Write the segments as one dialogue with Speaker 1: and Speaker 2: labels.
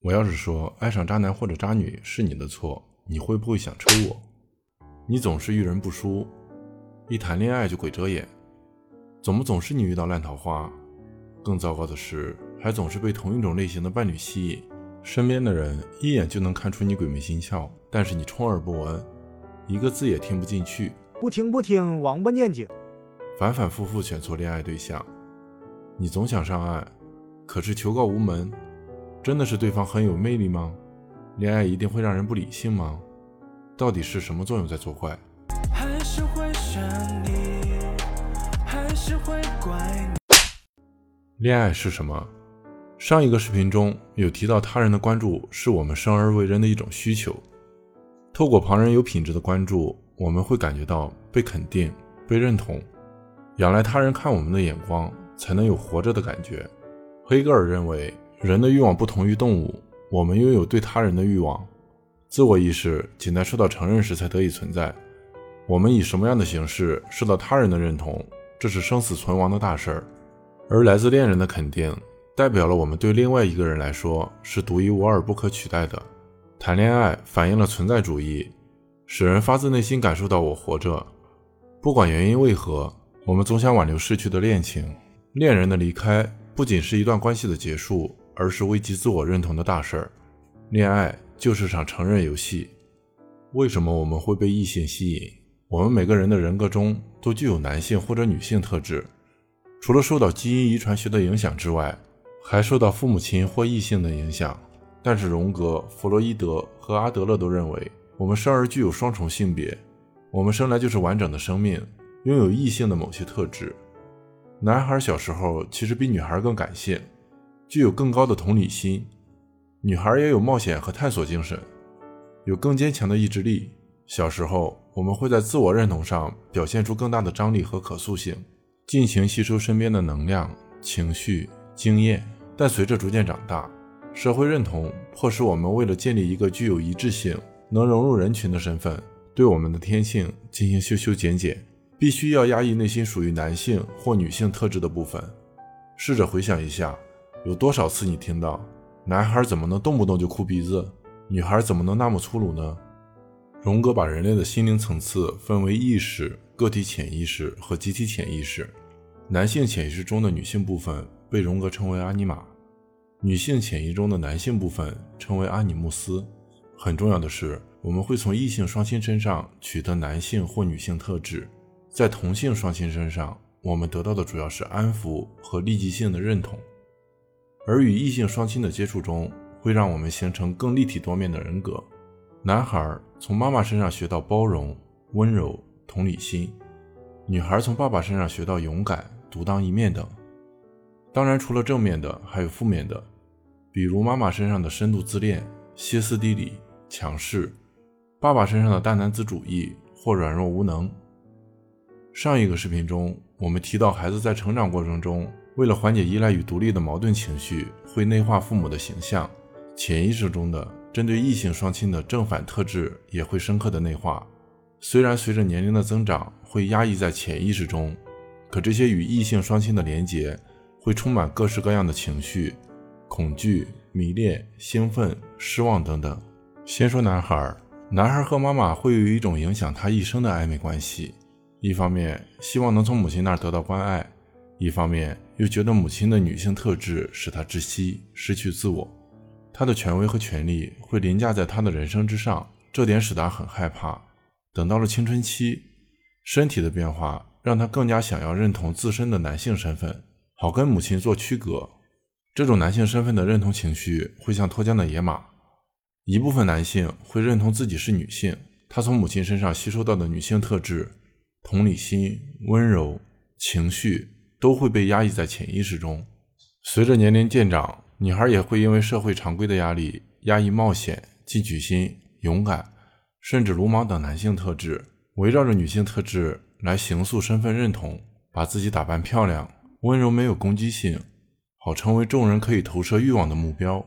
Speaker 1: 我要是说爱上渣男或者渣女是你的错，你会不会想抽我？你总是遇人不淑，一谈恋爱就鬼遮眼，怎么总是你遇到烂桃花？更糟糕的是，还总是被同一种类型的伴侣吸引，身边的人一眼就能看出你鬼迷心窍，但是你充耳不闻，一个字也听不进去，
Speaker 2: 不听不听，王八念经，
Speaker 1: 反反复复选错恋爱对象，你总想上岸，可是求告无门。真的是对方很有魅力吗？恋爱一定会让人不理性吗？到底是什么作用在作怪？还是会选你，还是会怪你？恋爱是什么？上一个视频中有提到，他人的关注是我们生而为人的一种需求。透过旁人有品质的关注，我们会感觉到被肯定、被认同。仰赖他人看我们的眼光，才能有活着的感觉。黑格尔认为。人的欲望不同于动物，我们拥有对他人的欲望，自我意识仅在受到承认时才得以存在。我们以什么样的形式受到他人的认同，这是生死存亡的大事儿。而来自恋人的肯定，代表了我们对另外一个人来说是独一无二、不可取代的。谈恋爱反映了存在主义，使人发自内心感受到我活着。不管原因为何，我们总想挽留逝去的恋情。恋人的离开不仅是一段关系的结束。而是危及自我认同的大事儿，恋爱就是场成人游戏。为什么我们会被异性吸引？我们每个人的人格中都具有男性或者女性特质，除了受到基因遗传学的影响之外，还受到父母亲或异性的影响。但是荣格、弗洛伊德和阿德勒都认为，我们生而具有双重性别，我们生来就是完整的生命，拥有异性的某些特质。男孩小时候其实比女孩更感性。具有更高的同理心，女孩也有冒险和探索精神，有更坚强的意志力。小时候，我们会在自我认同上表现出更大的张力和可塑性，尽情吸收身边的能量、情绪、经验。但随着逐渐长大，社会认同迫使我们为了建立一个具有一致性、能融入人群的身份，对我们的天性进行修修剪剪，必须要压抑内心属于男性或女性特质的部分。试着回想一下。有多少次你听到，男孩怎么能动不动就哭鼻子，女孩怎么能那么粗鲁呢？荣格把人类的心灵层次分为意识、个体潜意识和集体潜意识。男性潜意识中的女性部分被荣格称为阿尼玛，女性潜意识中的男性部分称为阿尼穆斯。很重要的是，我们会从异性双亲身上取得男性或女性特质，在同性双亲身上，我们得到的主要是安抚和立即性的认同。而与异性双亲的接触中，会让我们形成更立体多面的人格。男孩从妈妈身上学到包容、温柔、同理心；女孩从爸爸身上学到勇敢、独当一面等。当然，除了正面的，还有负面的，比如妈妈身上的深度自恋、歇斯底里、强势；爸爸身上的大男子主义或软弱无能。上一个视频中，我们提到孩子在成长过程中。为了缓解依赖与独立的矛盾情绪，会内化父母的形象，潜意识中的针对异性双亲的正反特质也会深刻的内化。虽然随着年龄的增长会压抑在潜意识中，可这些与异性双亲的连结会充满各式各样的情绪：恐惧、迷恋、兴奋、失望等等。先说男孩，男孩和妈妈会有一种影响他一生的暧昧关系，一方面希望能从母亲那儿得到关爱。一方面又觉得母亲的女性特质使他窒息、失去自我，他的权威和权力会凌驾在他的人生之上，这点使他很害怕。等到了青春期，身体的变化让他更加想要认同自身的男性身份，好跟母亲做区隔。这种男性身份的认同情绪会像脱缰的野马。一部分男性会认同自己是女性，他从母亲身上吸收到的女性特质，同理心、温柔、情绪。都会被压抑在潜意识中。随着年龄渐长，女孩也会因为社会常规的压力，压抑冒险、进取心、勇敢，甚至鲁莽等男性特质，围绕着女性特质来形塑身份认同，把自己打扮漂亮、温柔、没有攻击性，好成为众人可以投射欲望的目标。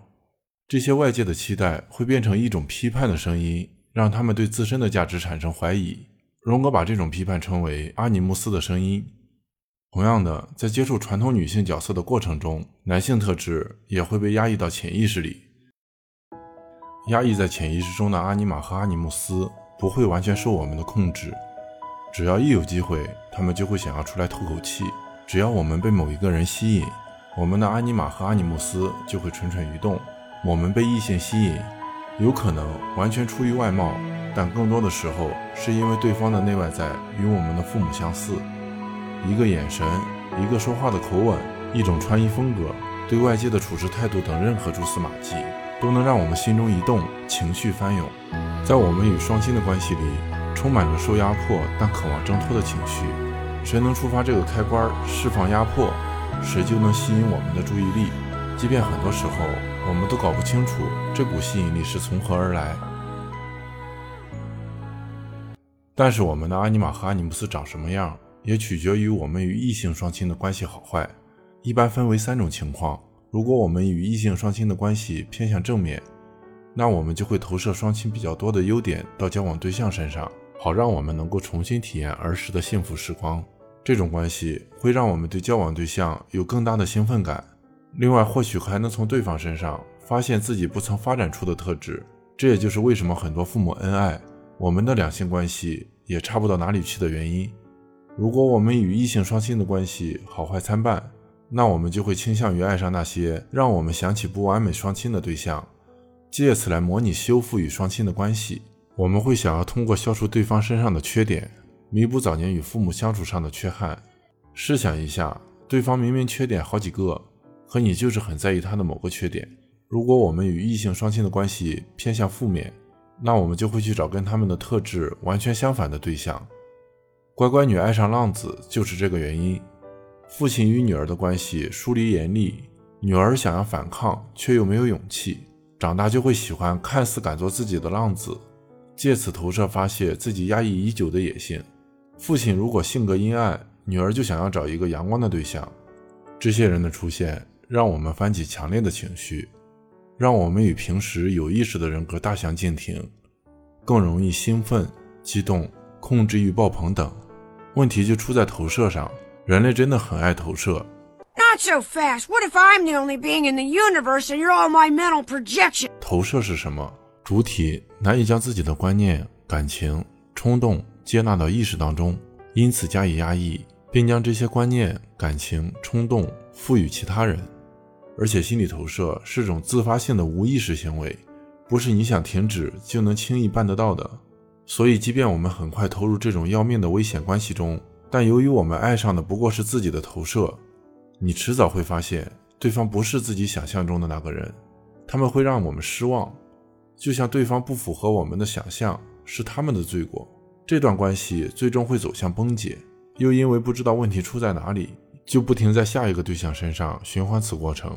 Speaker 1: 这些外界的期待会变成一种批判的声音，让他们对自身的价值产生怀疑。荣格把这种批判称为阿尼姆斯的声音。同样的，在接触传统女性角色的过程中，男性特质也会被压抑到潜意识里。压抑在潜意识中的阿尼玛和阿尼姆斯不会完全受我们的控制。只要一有机会，他们就会想要出来透口气。只要我们被某一个人吸引，我们的阿尼玛和阿尼姆斯就会蠢蠢欲动。我们被异性吸引，有可能完全出于外貌，但更多的时候是因为对方的内外在与我们的父母相似。一个眼神，一个说话的口吻，一种穿衣风格，对外界的处事态度等任何蛛丝马迹，都能让我们心中一动，情绪翻涌。在我们与双亲的关系里，充满着受压迫但渴望挣脱的情绪。谁能触发这个开关，释放压迫，谁就能吸引我们的注意力。即便很多时候，我们都搞不清楚这股吸引力是从何而来。但是，我们的阿尼玛和阿尼姆斯长什么样？也取决于我们与异性双亲的关系好坏，一般分为三种情况。如果我们与异性双亲的关系偏向正面，那我们就会投射双亲比较多的优点到交往对象身上，好让我们能够重新体验儿时的幸福时光。这种关系会让我们对交往对象有更大的兴奋感。另外，或许还能从对方身上发现自己不曾发展出的特质。这也就是为什么很多父母恩爱，我们的两性关系也差不到哪里去的原因。如果我们与异性双亲的关系好坏参半，那我们就会倾向于爱上那些让我们想起不完美双亲的对象，借此来模拟修复与双亲的关系。我们会想要通过消除对方身上的缺点，弥补早年与父母相处上的缺憾。试想一下，对方明明缺点好几个，可你就是很在意他的某个缺点。如果我们与异性双亲的关系偏向负面，那我们就会去找跟他们的特质完全相反的对象。乖乖女爱上浪子就是这个原因。父亲与女儿的关系疏离严厉，女儿想要反抗却又没有勇气，长大就会喜欢看似敢做自己的浪子，借此投射发泄自己压抑已久的野性。父亲如果性格阴暗，女儿就想要找一个阳光的对象。这些人的出现让我们翻起强烈的情绪，让我们与平时有意识的人格大相径庭，更容易兴奋、激动、控制欲爆棚等。问题就出在投射上，人类真的很爱投射。
Speaker 3: Not so fast. What if I'm the only being in the universe and you're all my mental projection?
Speaker 1: 投射是什么？主体难以将自己的观念、感情、冲动接纳到意识当中，因此加以压抑，并将这些观念、感情、冲动赋予其他人。而且，心理投射是种自发性的无意识行为，不是你想停止就能轻易办得到的。所以，即便我们很快投入这种要命的危险关系中，但由于我们爱上的不过是自己的投射，你迟早会发现对方不是自己想象中的那个人，他们会让我们失望，就像对方不符合我们的想象是他们的罪过。这段关系最终会走向崩解，又因为不知道问题出在哪里，就不停在下一个对象身上循环此过程。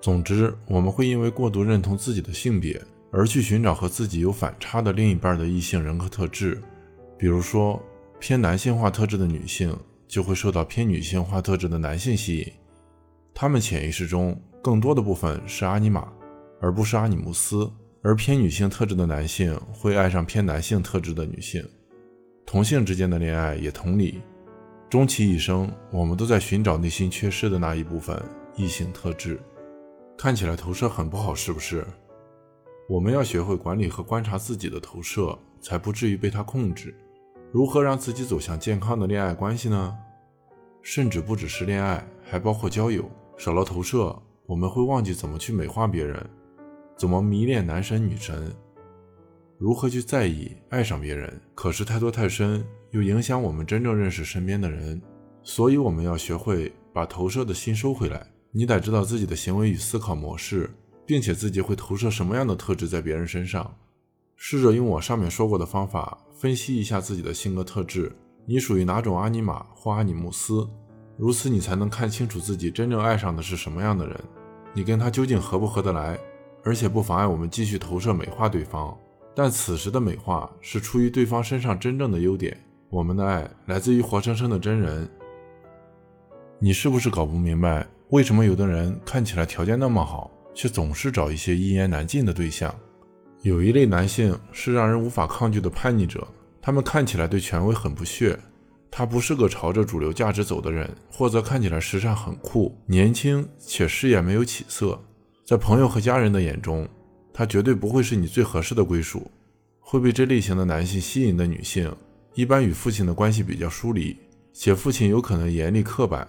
Speaker 1: 总之，我们会因为过度认同自己的性别。而去寻找和自己有反差的另一半的异性人格特质，比如说偏男性化特质的女性就会受到偏女性化特质的男性吸引，他们潜意识中更多的部分是阿尼玛，而不是阿尼姆斯；而偏女性特质的男性会爱上偏男性特质的女性。同性之间的恋爱也同理，终其一生，我们都在寻找内心缺失的那一部分异性特质。看起来投射很不好，是不是？我们要学会管理和观察自己的投射，才不至于被它控制。如何让自己走向健康的恋爱关系呢？甚至不只是恋爱，还包括交友。少了投射，我们会忘记怎么去美化别人，怎么迷恋男神女神，如何去在意、爱上别人。可是太多太深，又影响我们真正认识身边的人。所以我们要学会把投射的心收回来。你得知道自己的行为与思考模式。并且自己会投射什么样的特质在别人身上？试着用我上面说过的方法分析一下自己的性格特质，你属于哪种阿尼玛或阿尼姆斯？如此你才能看清楚自己真正爱上的是什么样的人，你跟他究竟合不合得来？而且不妨碍我们继续投射美化对方，但此时的美化是出于对方身上真正的优点。我们的爱来自于活生生的真人。你是不是搞不明白，为什么有的人看起来条件那么好？却总是找一些一言难尽的对象。有一类男性是让人无法抗拒的叛逆者，他们看起来对权威很不屑。他不是个朝着主流价值走的人，或者看起来时尚很酷、年轻且事业没有起色。在朋友和家人的眼中，他绝对不会是你最合适的归属。会被这类型的男性吸引的女性，一般与父亲的关系比较疏离，且父亲有可能严厉刻板，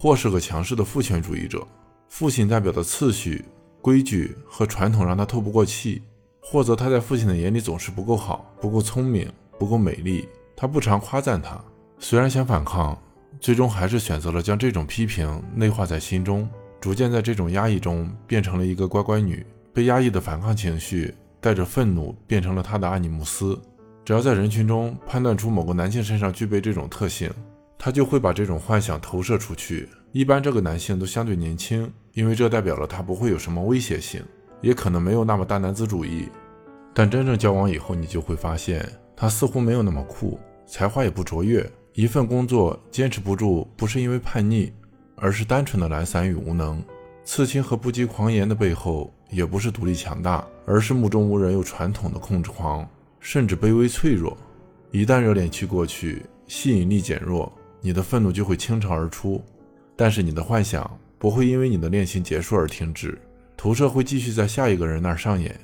Speaker 1: 或是个强势的父权主义者。父亲代表的次序、规矩和传统让他透不过气，或者他在父亲的眼里总是不够好、不够聪明、不够美丽。他不常夸赞他，虽然想反抗，最终还是选择了将这种批评内化在心中，逐渐在这种压抑中变成了一个乖乖女。被压抑的反抗情绪带着愤怒变成了他的阿尼姆斯。只要在人群中判断出某个男性身上具备这种特性，他就会把这种幻想投射出去。一般这个男性都相对年轻，因为这代表了他不会有什么威胁性，也可能没有那么大男子主义。但真正交往以后，你就会发现他似乎没有那么酷。才华也不卓越，一份工作坚持不住，不是因为叛逆，而是单纯的懒散与无能。刺青和不羁狂言的背后，也不是独立强大，而是目中无人又传统的控制狂，甚至卑微脆弱。一旦热恋期过去，吸引力减弱，你的愤怒就会倾巢而出。但是你的幻想不会因为你的恋情结束而停止，投射会继续在下一个人那儿上演。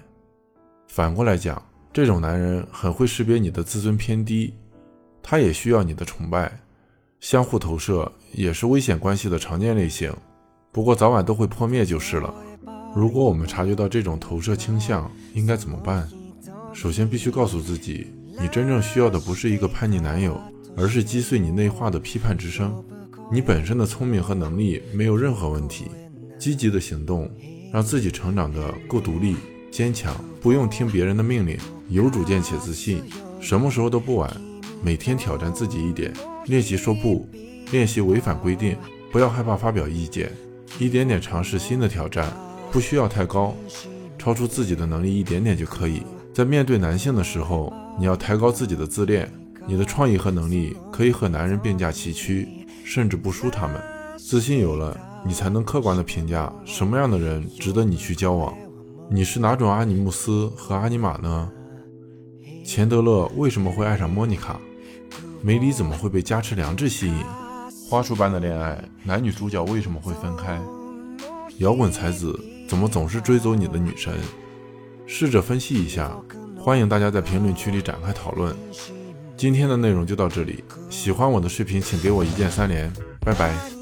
Speaker 1: 反过来讲，这种男人很会识别你的自尊偏低。他也需要你的崇拜，相互投射也是危险关系的常见类型，不过早晚都会破灭就是了。如果我们察觉到这种投射倾向，应该怎么办？首先必须告诉自己，你真正需要的不是一个叛逆男友，而是击碎你内化的批判之声。你本身的聪明和能力没有任何问题，积极的行动，让自己成长的够独立、坚强，不用听别人的命令，有主见且自信，什么时候都不晚。每天挑战自己一点，练习说不，练习违反规定，不要害怕发表意见，一点点尝试新的挑战，不需要太高，超出自己的能力一点点就可以。在面对男性的时候，你要抬高自己的自恋，你的创意和能力可以和男人并驾齐驱，甚至不输他们。自信有了，你才能客观的评价什么样的人值得你去交往。你是哪种阿尼姆斯和阿尼玛呢？钱德勒为什么会爱上莫妮卡？梅里怎么会被加持良知吸引？花束般的恋爱，男女主角为什么会分开？摇滚才子怎么总是追走你的女神？试着分析一下，欢迎大家在评论区里展开讨论。今天的内容就到这里，喜欢我的视频请给我一键三连，拜拜。